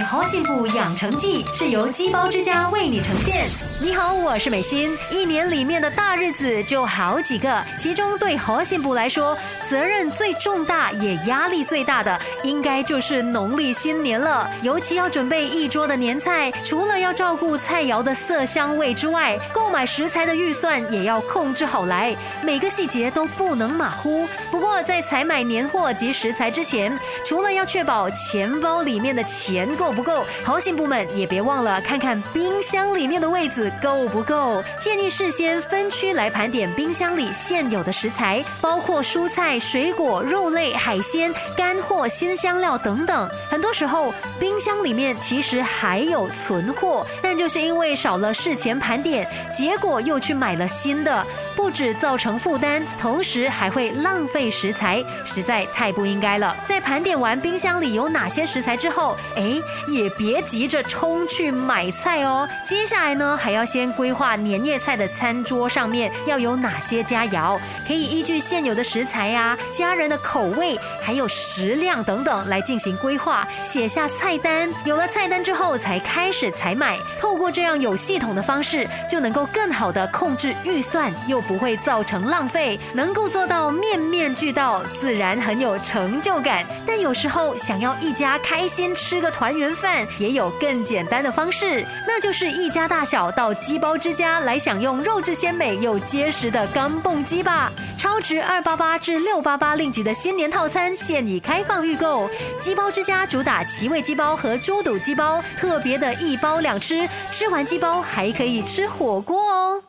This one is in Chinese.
好幸补养成记是由鸡包之家为你呈现。你好，我是美心。一年里面的大日子就好几个，其中对好幸补来说，责任最重大也压力最大的，应该就是农历新年了。尤其要准备一桌的年菜，除了要照顾菜肴的色香味之外，购买食材的预算也要控制好来，每个细节都不能马虎。不过在采买年货及食材之前，除了要确保钱包里面的钱够够不够，好心部门也别忘了看看冰箱里面的位子够不够。建议事先分区来盘点冰箱里现有的食材，包括蔬菜、水果、肉类、海鲜、干货、新香料等等。很多时候冰箱里面其实还有存货，但就是因为少了事前盘点，结果又去买了新的，不止造成负担，同时还会浪费食材，实在太不应该了。在盘点完冰箱里有哪些食材之后，哎，也别急着冲去买菜哦。接下来呢，还要先规划年夜菜的餐桌上面要有哪些佳肴，可以依据现有的食材呀、家人的口味，还有食量等等来进行规划，写下菜单。有了菜单之后，才开始采买。透过这样有系统的方式，就能够更好的控制预算，又不会造成浪费，能够做到面面俱到，自然很有成就感。但有时候想要一家开心吃个团圆饭，也有更简单的方式，那就是一家大小到鸡包之家来享用肉质鲜美又结实的钢蹦鸡吧。超值二八八至六八八令吉的新年套餐现已开放预购。鸡包之家主打奇味鸡包和猪肚鸡包，特别的一包两吃，吃完鸡包还可以吃火锅哦。